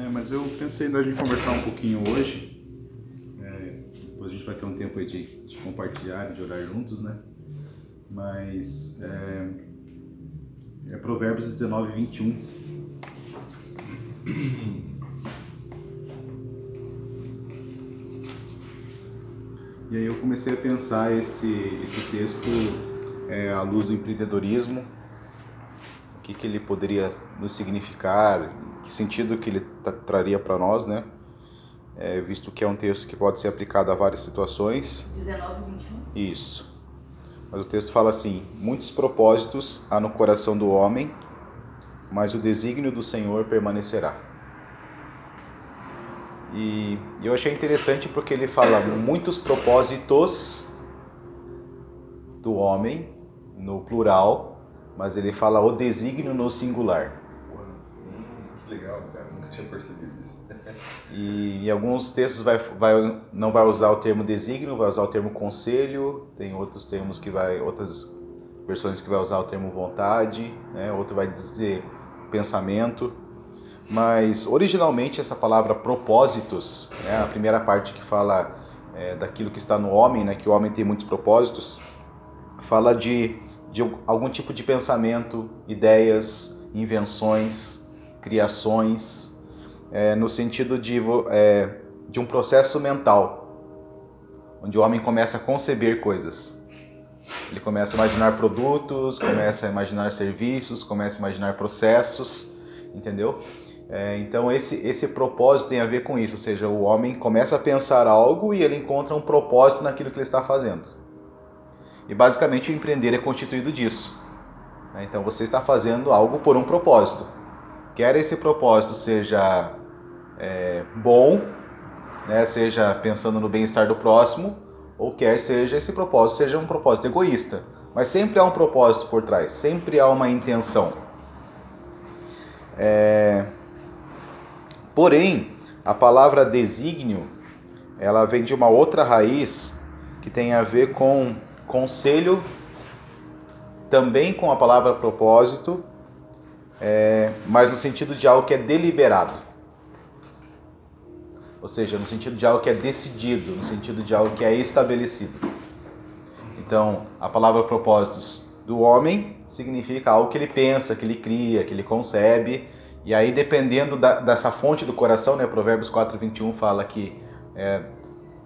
É, mas eu pensei em a gente conversar um pouquinho hoje. É, depois a gente vai ter um tempo aí de, de compartilhar, de orar juntos, né? Mas é, é Provérbios 19, 21. E aí eu comecei a pensar esse, esse texto é, à luz do empreendedorismo, o que, que ele poderia nos significar, que sentido que ele traria para nós, né? É, visto que é um texto que pode ser aplicado a várias situações. 19 e 21? Isso. Mas o texto fala assim: Muitos propósitos há no coração do homem, mas o desígnio do Senhor permanecerá. E eu achei interessante porque ele fala muitos propósitos do homem, no plural, mas ele fala o desígnio no singular. que legal, cara, tinha percebido isso. E em alguns textos vai, vai, não vai usar o termo desígnio, vai usar o termo conselho, tem outros termos que vai, outras versões que vai usar o termo vontade, né? outro vai dizer pensamento. Mas originalmente essa palavra propósitos, né, a primeira parte que fala é, daquilo que está no homem, né, que o homem tem muitos propósitos, fala de, de algum tipo de pensamento, ideias, invenções, criações, é, no sentido de, é, de um processo mental, onde o homem começa a conceber coisas. Ele começa a imaginar produtos, começa a imaginar serviços, começa a imaginar processos, entendeu? É, então esse, esse propósito tem a ver com isso, ou seja, o homem começa a pensar algo e ele encontra um propósito naquilo que ele está fazendo. E basicamente o empreender é constituído disso. Né? Então você está fazendo algo por um propósito. Quer esse propósito seja é, bom, né? seja pensando no bem-estar do próximo, ou quer seja esse propósito seja um propósito egoísta. Mas sempre há um propósito por trás, sempre há uma intenção. É, Porém, a palavra desígnio, ela vem de uma outra raiz que tem a ver com conselho, também com a palavra propósito, é, mas no sentido de algo que é deliberado. Ou seja, no sentido de algo que é decidido, no sentido de algo que é estabelecido. Então, a palavra propósitos do homem significa algo que ele pensa, que ele cria, que ele concebe e aí, dependendo da, dessa fonte do coração, né, Provérbios 4, 21 fala que é,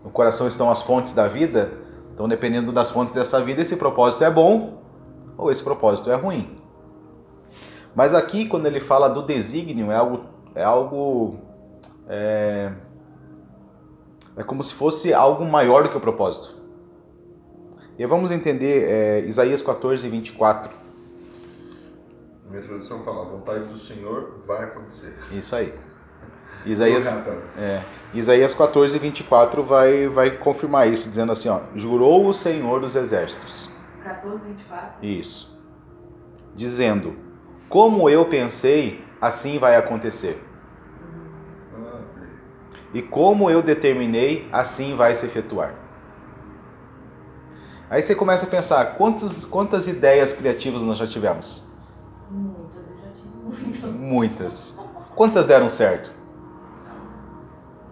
no coração estão as fontes da vida. Então, dependendo das fontes dessa vida, esse propósito é bom ou esse propósito é ruim. Mas aqui, quando ele fala do desígnio, é algo. É, algo, é, é como se fosse algo maior do que o propósito. E vamos entender é, Isaías 14, 24 minha tradução fala, a vontade do Senhor vai acontecer. Isso aí. Isaías, é, Isaías 14, 24 vai, vai confirmar isso, dizendo assim, ó, jurou o Senhor dos Exércitos. 14, 24? Isso. Dizendo, como eu pensei, assim vai acontecer. E como eu determinei, assim vai se efetuar. Aí você começa a pensar, quantos, quantas ideias criativas nós já tivemos? Muitas, eu já tive muitas. Muitas. Quantas deram certo?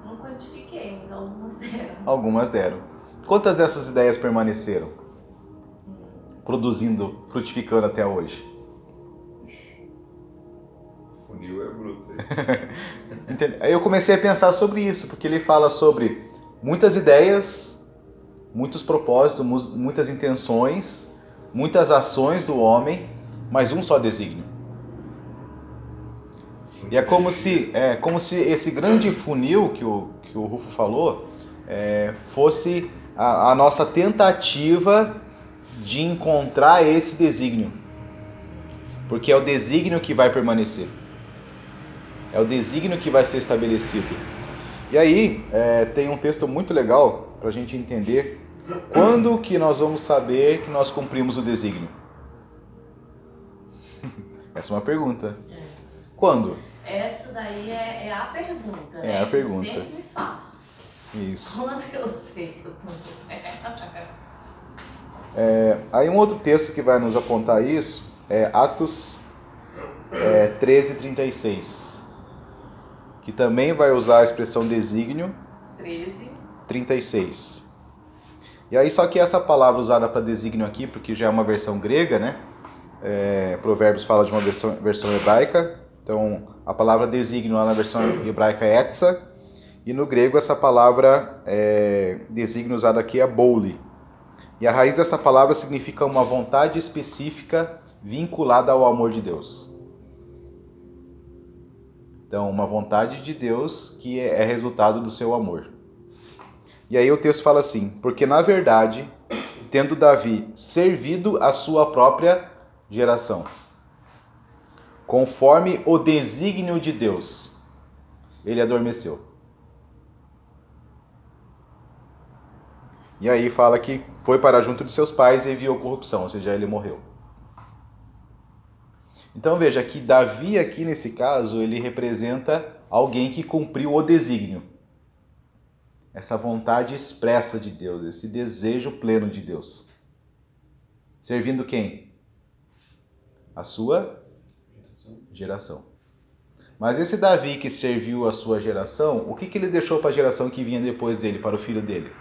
Não quantifiquei, mas algumas deram. Algumas deram. Quantas dessas ideias permaneceram? Produzindo, frutificando até hoje? funil é bruto. Eu comecei a pensar sobre isso, porque ele fala sobre muitas ideias, muitos propósitos, mu- muitas intenções, muitas ações do homem, mas um só desígnio. E é como se, é como se esse grande funil que o, que o Rufo falou é, fosse a, a nossa tentativa de encontrar esse desígnio. Porque é o desígnio que vai permanecer. É o desígnio que vai ser estabelecido. E aí, é, tem um texto muito legal para a gente entender quando que nós vamos saber que nós cumprimos o desígnio. Essa é uma pergunta. Quando? Essa daí é, é a pergunta, É né? a pergunta. Que sempre faço. Isso. Quando eu sei que eu tô... É, aí um outro texto que vai nos apontar isso é Atos é, 13, 36. Que também vai usar a expressão desígnio, 13. 36. E aí, só que essa palavra usada para desígnio aqui, porque já é uma versão grega, né? É, Provérbios fala de uma versão, versão hebraica. Então, a palavra desígnio lá na versão hebraica é etsa. E no grego, essa palavra é, desígnio usada aqui é bouli. E a raiz dessa palavra significa uma vontade específica vinculada ao amor de Deus. Então, uma vontade de Deus que é resultado do seu amor. E aí o texto fala assim: porque na verdade, tendo Davi servido a sua própria geração, conforme o desígnio de Deus, ele adormeceu. E aí fala que foi para junto de seus pais e enviou corrupção, ou seja, ele morreu. Então veja que Davi aqui nesse caso, ele representa alguém que cumpriu o desígnio essa vontade expressa de Deus, esse desejo pleno de Deus. Servindo quem? A sua geração. Mas esse Davi que serviu a sua geração, o que, que ele deixou para a geração que vinha depois dele, para o filho dele?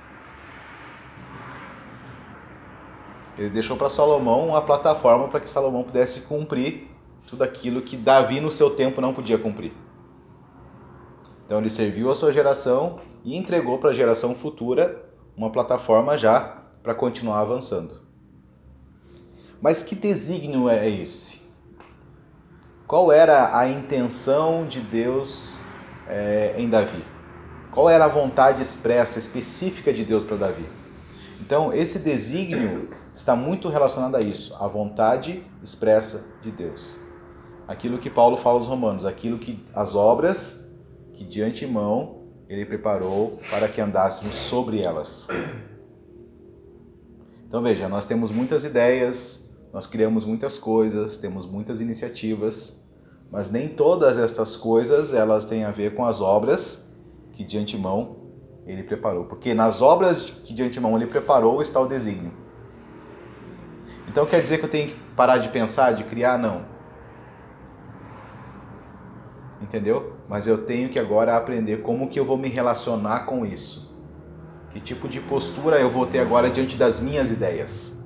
Ele deixou para Salomão uma plataforma para que Salomão pudesse cumprir tudo aquilo que Davi no seu tempo não podia cumprir. Então ele serviu a sua geração e entregou para a geração futura uma plataforma já para continuar avançando. Mas que desígnio é esse? Qual era a intenção de Deus é, em Davi? Qual era a vontade expressa, específica de Deus para Davi? Então, esse desígnio está muito relacionado a isso, a vontade expressa de Deus. Aquilo que Paulo fala aos Romanos, aquilo que as obras que de antemão ele preparou para que andássemos sobre elas. Então veja, nós temos muitas ideias, nós criamos muitas coisas, temos muitas iniciativas, mas nem todas estas coisas elas têm a ver com as obras que de antemão ele preparou, porque nas obras que de antemão ele preparou está o desígnio. Então quer dizer que eu tenho que parar de pensar, de criar? Não entendeu? Mas eu tenho que agora aprender como que eu vou me relacionar com isso. Que tipo de postura eu vou ter agora diante das minhas ideias,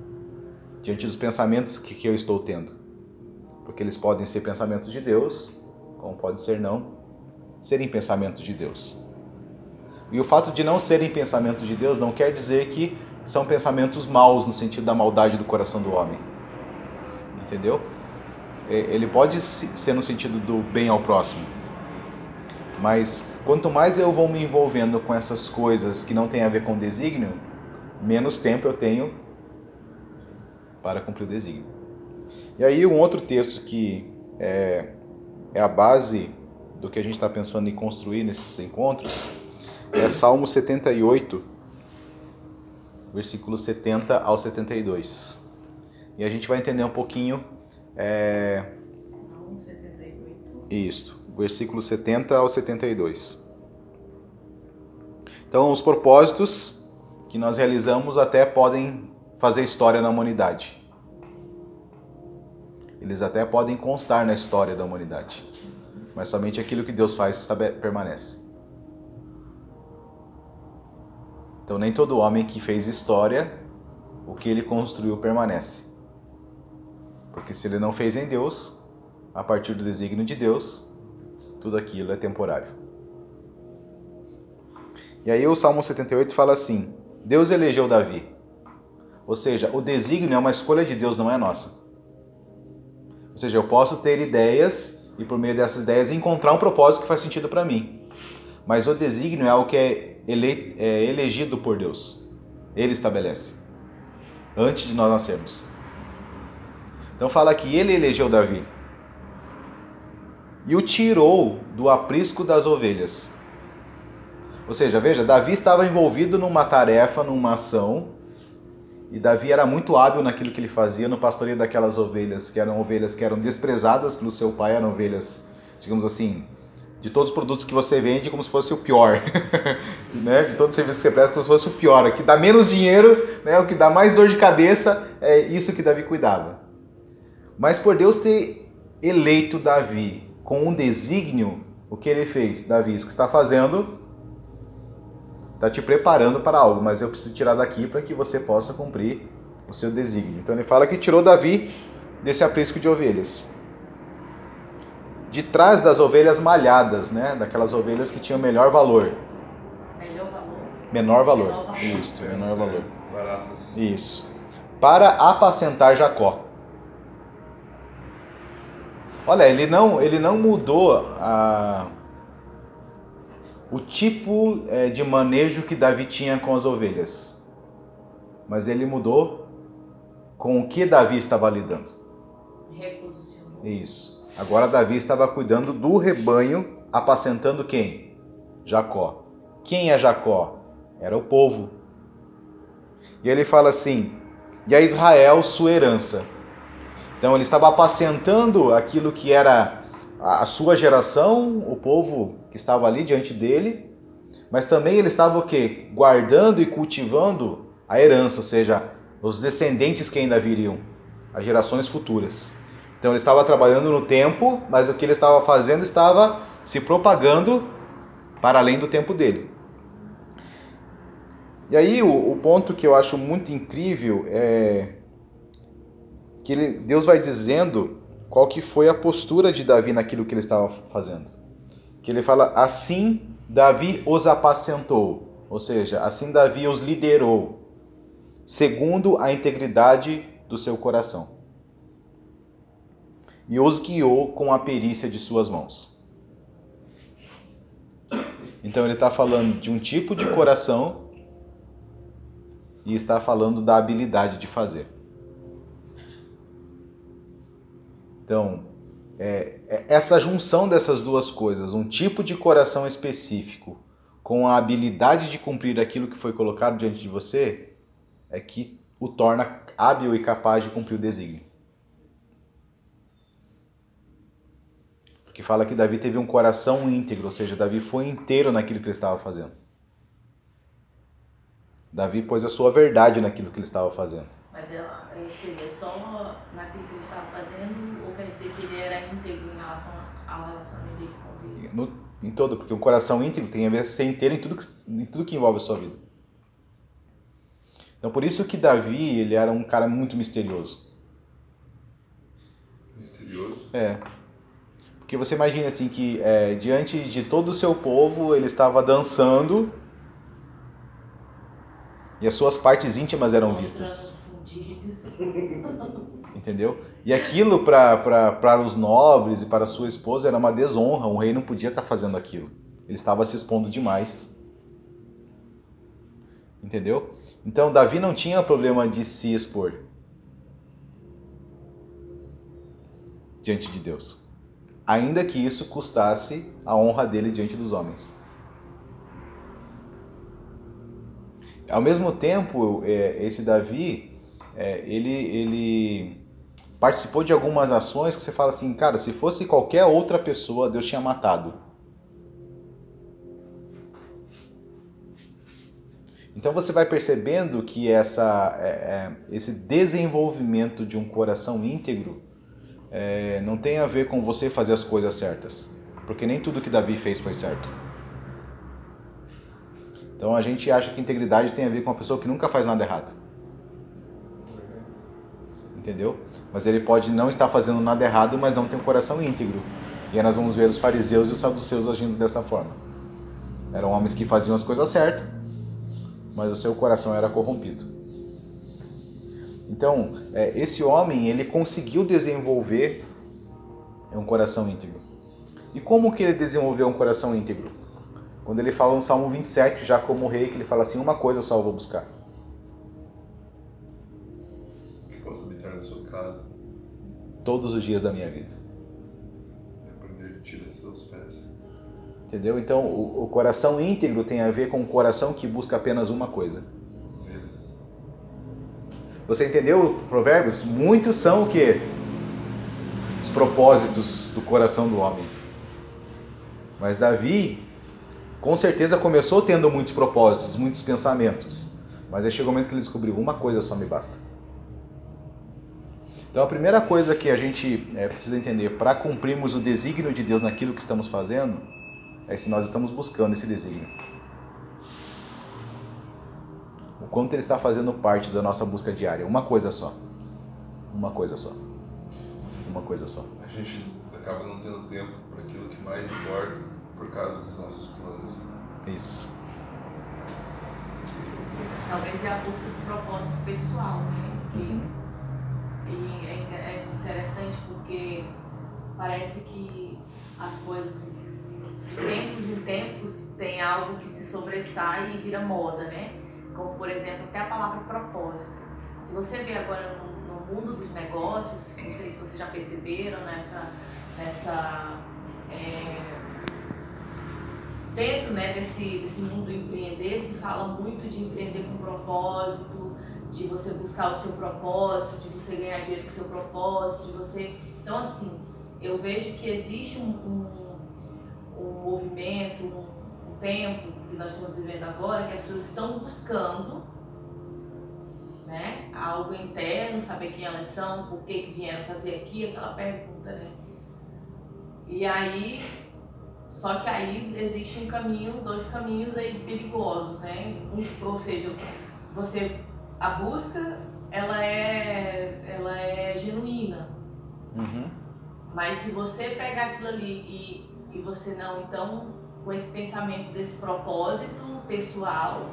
diante dos pensamentos que, que eu estou tendo. Porque eles podem ser pensamentos de Deus, como pode ser não serem pensamentos de Deus. E o fato de não serem pensamentos de Deus não quer dizer que são pensamentos maus no sentido da maldade do coração do homem. Entendeu? É, ele pode ser no sentido do bem ao próximo. Mas quanto mais eu vou me envolvendo com essas coisas que não têm a ver com desígnio, menos tempo eu tenho para cumprir o desígnio. E aí um outro texto que é, é a base do que a gente está pensando em construir nesses encontros é Salmo 78, versículo 70 ao 72. E a gente vai entender um pouquinho é... Salmo 78. Isso, versículo 70 ao 72. Então, os propósitos que nós realizamos até podem fazer história na humanidade. Eles até podem constar na história da humanidade. Mas somente aquilo que Deus faz permanece. Então, nem todo homem que fez história, o que ele construiu permanece. Porque se ele não fez em Deus, a partir do desígnio de Deus, tudo aquilo é temporário. E aí o Salmo 78 fala assim: Deus elegeu Davi. Ou seja, o desígnio é uma escolha de Deus, não é nossa. Ou seja, eu posso ter ideias e por meio dessas ideias encontrar um propósito que faz sentido para mim. Mas o desígnio é algo que é, ele, é elegido por Deus. Ele estabelece. Antes de nós nascermos. Então fala que ele elegeu Davi e o tirou do aprisco das ovelhas. Ou seja, veja, Davi estava envolvido numa tarefa, numa ação, e Davi era muito hábil naquilo que ele fazia no pastoreio daquelas ovelhas, que eram ovelhas que eram desprezadas pelo seu pai, eram ovelhas, digamos assim, de todos os produtos que você vende, como se fosse o pior, né? De todos os serviços que você presta, como se fosse o pior, o que dá menos dinheiro, né? O que dá mais dor de cabeça, é isso que Davi cuidava. Mas por Deus ter eleito Davi com um desígnio, o que ele fez? Davi, isso que está fazendo está te preparando para algo, mas eu preciso tirar daqui para que você possa cumprir o seu desígnio. Então ele fala que tirou Davi desse aprisco de ovelhas. De trás das ovelhas malhadas, né? Daquelas ovelhas que tinham melhor valor. Melhor valor. Menor valor. Menor valor. Isso, menor valor. Baratas. Isso. Para apacentar Jacó. Olha, ele não, ele não mudou a, o tipo é, de manejo que Davi tinha com as ovelhas. Mas ele mudou com o que Davi estava lidando. Reposicionou. Isso. Agora Davi estava cuidando do rebanho, apacentando quem? Jacó. Quem é Jacó? Era o povo. E ele fala assim: e a Israel sua herança. Então ele estava apacentando aquilo que era a sua geração, o povo que estava ali diante dele, mas também ele estava o quê? Guardando e cultivando a herança, ou seja, os descendentes que ainda viriam, as gerações futuras. Então ele estava trabalhando no tempo, mas o que ele estava fazendo estava se propagando para além do tempo dele. E aí o, o ponto que eu acho muito incrível é que ele, Deus vai dizendo qual que foi a postura de Davi naquilo que ele estava fazendo. Que ele fala assim Davi os apacentou, ou seja, assim Davi os liderou, segundo a integridade do seu coração. E os guiou com a perícia de suas mãos. Então ele está falando de um tipo de coração e está falando da habilidade de fazer. Então, é, é, essa junção dessas duas coisas, um tipo de coração específico com a habilidade de cumprir aquilo que foi colocado diante de você, é que o torna hábil e capaz de cumprir o desígnio. Porque fala que Davi teve um coração íntegro, ou seja, Davi foi inteiro naquilo que ele estava fazendo. Davi pôs a sua verdade naquilo que ele estava fazendo. Mas é, é, seria só naquilo que ele estava fazendo, ou quer dizer que ele era íntegro em relação ao relacionamento dele com Deus? No, em todo, porque um coração íntegro tem a ver ser inteiro em tudo, que, em tudo que envolve a sua vida. Então por isso que Davi, ele era um cara muito misterioso. Misterioso. É. Porque você imagina assim que é, diante de todo o seu povo, ele estava dançando e as suas partes íntimas eram vistas. Entendeu? E aquilo para os nobres e para sua esposa era uma desonra. Um rei não podia estar fazendo aquilo. Ele estava se expondo demais. Entendeu? Então Davi não tinha problema de se expor diante de Deus, ainda que isso custasse a honra dele diante dos homens. Ao mesmo tempo, é, esse Davi, é, ele, ele participou de algumas ações que você fala assim, cara, se fosse qualquer outra pessoa, Deus tinha matado. Então você vai percebendo que essa, é, é, esse desenvolvimento de um coração íntegro é, não tem a ver com você fazer as coisas certas, porque nem tudo que Davi fez foi certo. Então a gente acha que integridade tem a ver com uma pessoa que nunca faz nada errado. Entendeu? Mas ele pode não estar fazendo nada errado, mas não tem um coração íntegro. E aí nós vamos ver os fariseus e os saduceus agindo dessa forma. Eram homens que faziam as coisas certas, mas o seu coração era corrompido. Então, é, esse homem, ele conseguiu desenvolver um coração íntegro. E como que ele desenvolveu um coração íntegro? Quando ele fala no Salmo 27, já como rei, que ele fala assim, uma coisa só eu vou buscar. Todos os dias da minha vida. aprender de ti dos seus pés. Entendeu? Então, o, o coração íntegro tem a ver com o coração que busca apenas uma coisa. Você entendeu, Provérbios? Muitos são o quê? Os propósitos do coração do homem. Mas Davi, com certeza, começou tendo muitos propósitos, muitos pensamentos. Mas aí chegou o momento que ele descobriu: uma coisa só me basta. Então a primeira coisa que a gente é, precisa entender para cumprirmos o desígnio de Deus naquilo que estamos fazendo é se nós estamos buscando esse desígnio. O quanto ele está fazendo parte da nossa busca diária. Uma coisa só. Uma coisa só. Uma coisa só. A gente acaba não tendo tempo para aquilo que mais importa por causa dos nossos planos. Isso. Talvez é a busca do propósito pessoal, né? Que, Uhum. e é, é interessante porque parece que as coisas de tempos em tempos tem algo que se sobressai e vira moda, né? Como por exemplo até a palavra propósito. Se você vê agora no, no mundo dos negócios, não sei se vocês já perceberam nessa, nessa é, dentro né, desse, desse mundo do empreender se fala muito de empreender com propósito, de você buscar o seu propósito, de você ganhar dinheiro com o seu propósito, de você. Então assim, eu vejo que existe um, um, um movimento, um, um tempo que nós estamos vivendo agora, que as pessoas estão buscando né, algo interno, saber quem elas são, por que, que vieram fazer aqui, aquela pergunta, né? E aí só que aí existe um caminho, dois caminhos aí perigosos, né? Um, ou seja, você a busca ela é ela é genuína, Uhum. mas se você pegar aquilo ali e, e você não então com esse pensamento desse propósito pessoal,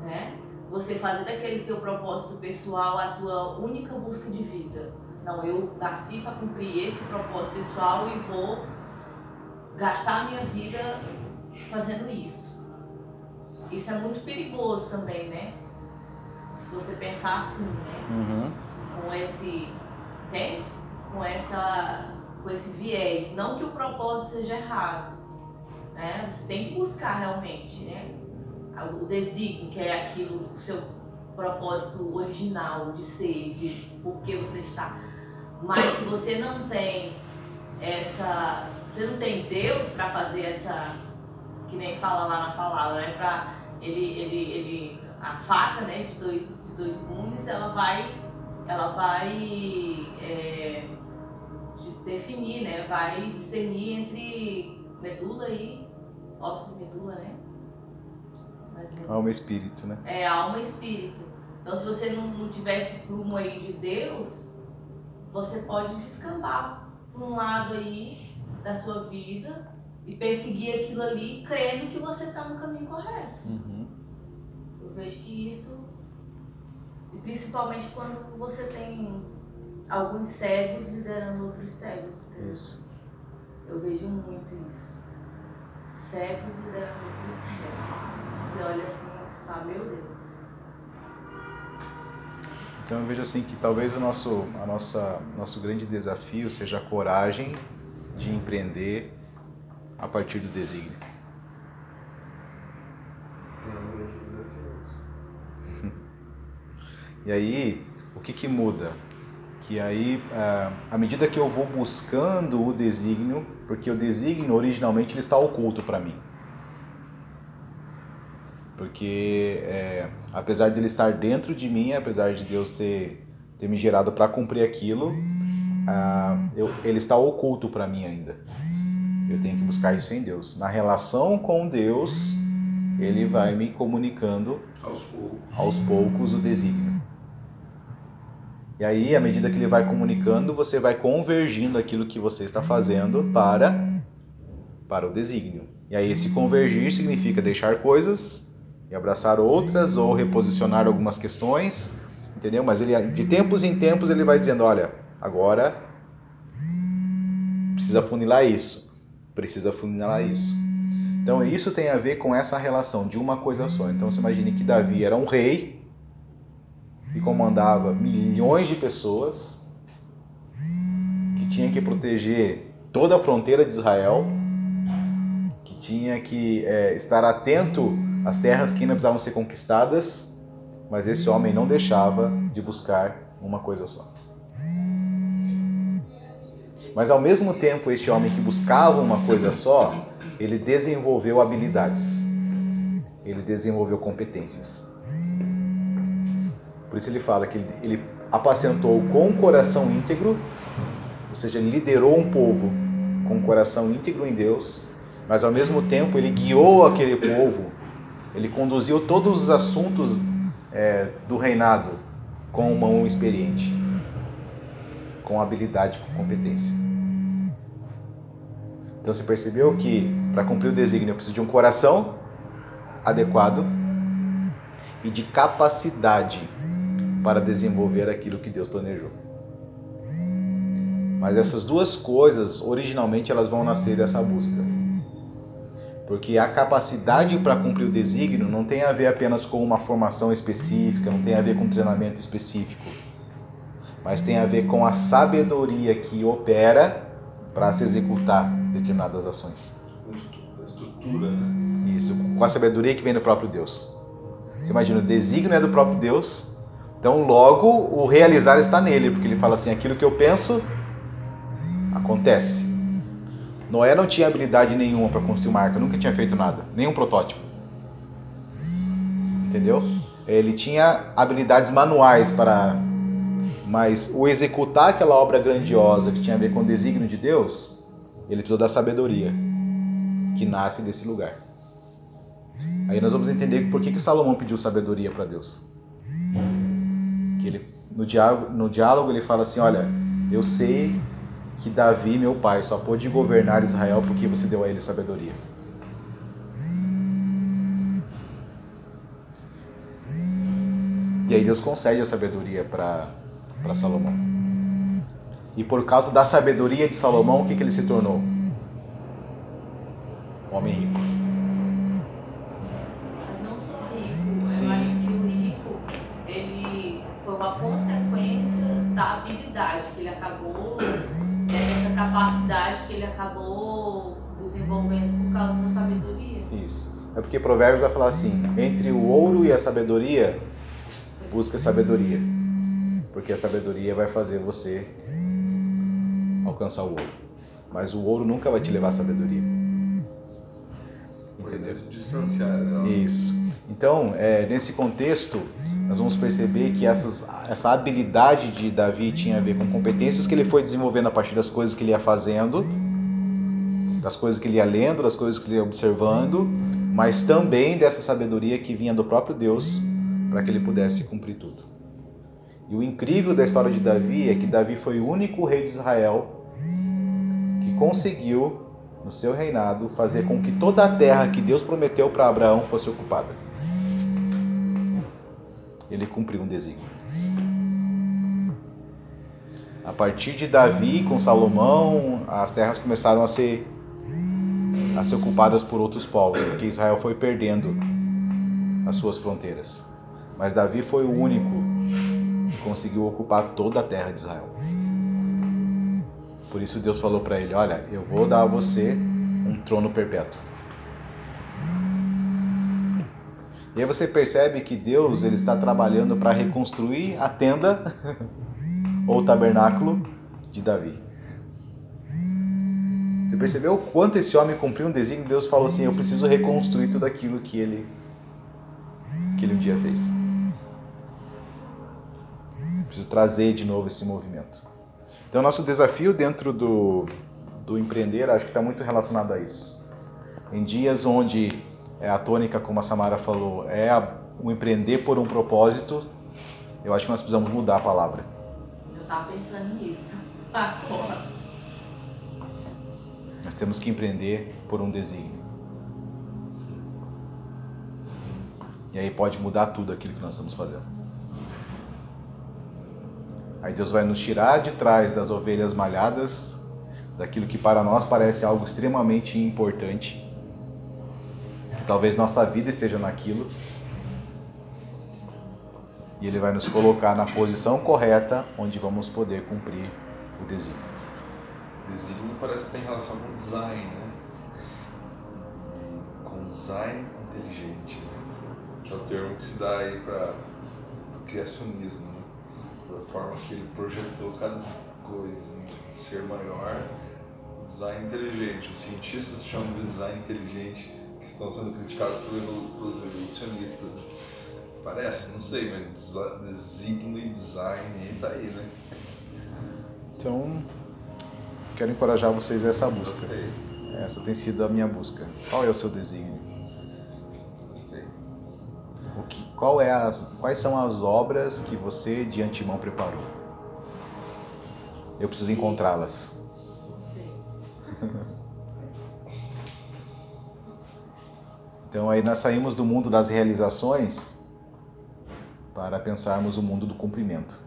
né? Você fazer daquele teu propósito pessoal a tua única busca de vida. Não, eu nasci para cumprir esse propósito pessoal e vou gastar a minha vida fazendo isso. Isso é muito perigoso também, né? Se você pensar assim, né? Uhum. Com esse, tem? Com essa, com esse viés. Não que o propósito seja errado, né? Você tem que buscar realmente, né? O desígnio, que é aquilo, o seu propósito original de ser, de por que você está. Mas se você não tem essa você não tem Deus para fazer essa que nem fala lá na palavra né para ele ele ele a faca né de dois de dois ela vai ela vai é, de- definir né vai discernir entre medula e e medula né medula. Alma e espírito, né? é alma e espírito então se você não, não tivesse prumo aí de Deus você pode descambar para um lado aí da sua vida e perseguir aquilo ali crendo que você está no caminho correto. Uhum. Eu vejo que isso, e principalmente quando você tem alguns cegos liderando outros cegos, entendeu? Isso. Eu vejo muito isso. Cegos liderando outros cegos. Você olha assim e você fala, meu Deus. Então eu vejo assim que talvez o nosso, a nossa, nosso grande desafio seja a coragem de empreender a partir do desígnio. É um grande desafio isso. E aí, o que que muda? Que aí, ah, à medida que eu vou buscando o desígnio, porque o desígnio originalmente ele está oculto para mim. Porque é, apesar dele estar dentro de mim, apesar de Deus ter, ter me gerado para cumprir aquilo, ah, eu- ele está oculto para mim ainda. Eu tenho que buscar isso em Deus. Na relação com Deus, ele vai me comunicando Aos poucos. aos poucos o desígnio. E aí, à medida que ele vai comunicando, você vai convergindo aquilo que você está fazendo para para o desígnio. E aí esse convergir significa deixar coisas e abraçar outras ou reposicionar algumas questões, entendeu? Mas ele de tempos em tempos ele vai dizendo, olha, agora precisa funilar isso, precisa funilar isso. Então isso tem a ver com essa relação de uma coisa só. Então você imagine que Davi era um rei e comandava milhões de pessoas, que tinha que proteger toda a fronteira de Israel, que tinha que é, estar atento às terras que ainda precisavam ser conquistadas, mas esse homem não deixava de buscar uma coisa só. Mas ao mesmo tempo, este homem que buscava uma coisa só, ele desenvolveu habilidades, ele desenvolveu competências. Por isso ele fala que ele, apacentou com um coração íntegro, ou seja, ele liderou um povo com um coração íntegro em Deus, mas ao mesmo tempo ele guiou aquele povo, ele conduziu todos os assuntos é, do reinado com mão experiente, com habilidade, com competência. Então você percebeu que para cumprir o desígnio eu preciso de um coração adequado e de capacidade para desenvolver aquilo que Deus planejou. Mas essas duas coisas, originalmente, elas vão nascer dessa busca. Porque a capacidade para cumprir o desígnio não tem a ver apenas com uma formação específica, não tem a ver com um treinamento específico, mas tem a ver com a sabedoria que opera para se executar determinadas ações. A estrutura, né? Isso, com a sabedoria que vem do próprio Deus. Você imagina, o desígnio é do próprio Deus, então logo o realizar está nele, porque ele fala assim: aquilo que eu penso acontece. Noé não tinha habilidade nenhuma para construir uma arca, nunca tinha feito nada, nenhum protótipo. Entendeu? Ele tinha habilidades manuais para. Mas o executar aquela obra grandiosa que tinha a ver com o desígnio de Deus, ele precisou da sabedoria que nasce desse lugar. Aí nós vamos entender por que, que Salomão pediu sabedoria para Deus. Que ele, no, diálogo, no diálogo ele fala assim: Olha, eu sei que Davi, meu pai, só pôde governar Israel porque você deu a ele sabedoria. E aí Deus concede a sabedoria para Salomão. E por causa da sabedoria de Salomão, o que, que ele se tornou? Homem rico. Não só rico, Sim. eu acho que o rico, ele foi uma da habilidade que ele acabou, né, dessa capacidade que ele acabou desenvolvendo por causa da sabedoria. Isso. É porque Provérbios vai falar assim: entre o ouro e a sabedoria, busca sabedoria. Porque a sabedoria vai fazer você alcançar o ouro. Mas o ouro nunca vai te levar à sabedoria. Entendeu? Distanciar ela. Isso. Então, é, nesse contexto, nós vamos perceber que essas, essa habilidade de Davi tinha a ver com competências que ele foi desenvolvendo a partir das coisas que ele ia fazendo, das coisas que ele ia lendo, das coisas que ele ia observando, mas também dessa sabedoria que vinha do próprio Deus para que ele pudesse cumprir tudo. E o incrível da história de Davi é que Davi foi o único rei de Israel que conseguiu, no seu reinado, fazer com que toda a terra que Deus prometeu para Abraão fosse ocupada. Ele cumpriu um desígnio. A partir de Davi com Salomão, as terras começaram a ser a ser ocupadas por outros povos, porque Israel foi perdendo as suas fronteiras. Mas Davi foi o único que conseguiu ocupar toda a terra de Israel. Por isso Deus falou para ele: Olha, eu vou dar a você um trono perpétuo. E aí você percebe que Deus ele está trabalhando para reconstruir a tenda ou tabernáculo de Davi. Você percebeu o quanto esse homem cumpriu um desígnio? Deus falou assim: Eu preciso reconstruir tudo aquilo que ele, que ele um dia fez. Preciso trazer de novo esse movimento. Então, nosso desafio dentro do, do empreender, acho que está muito relacionado a isso. Em dias onde é, a tônica, como a Samara falou, é a, o empreender por um propósito, eu acho que nós precisamos mudar a palavra. Eu tava pensando nisso agora. Nós temos que empreender por um desígnio. E aí pode mudar tudo aquilo que nós estamos fazendo. Aí Deus vai nos tirar de trás das ovelhas malhadas, daquilo que para nós parece algo extremamente importante, talvez nossa vida esteja naquilo, e Ele vai nos colocar na posição correta onde vamos poder cumprir o desígnio. Desígnio parece que tem relação com design, né? E com design inteligente, né? que é o termo que se dá aí para o criacionismo, né? Da forma que ele projetou cada coisa, né? ser maior, design inteligente. Os cientistas chamam de design inteligente, que estão sendo criticados pelo- pelos evolucionistas. Né? Parece, não sei, mas designo e design tá aí, né? Então, quero encorajar vocês a essa busca. Gostei, Essa tem sido a minha busca. Qual é o seu desígnio? gostei. O que, qual é as, quais são as obras que você de antemão preparou? Eu preciso encontrá-las. Não Então aí nós saímos do mundo das realizações para pensarmos o mundo do cumprimento.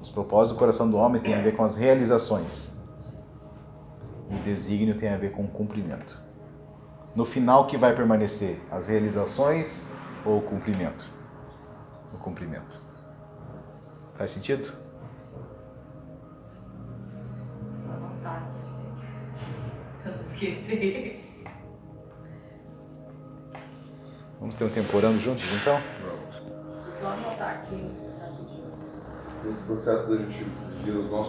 Os propósitos do coração do homem têm a ver com as realizações. O desígnio tem a ver com o cumprimento. No final, o que vai permanecer? As realizações ou o cumprimento? O cumprimento. Faz sentido? Esquecer. Vamos ter um tempo orando juntos então? Vamos. Deixa eu só anotar aqui rapidinho. Esse processo da gente ver os nossos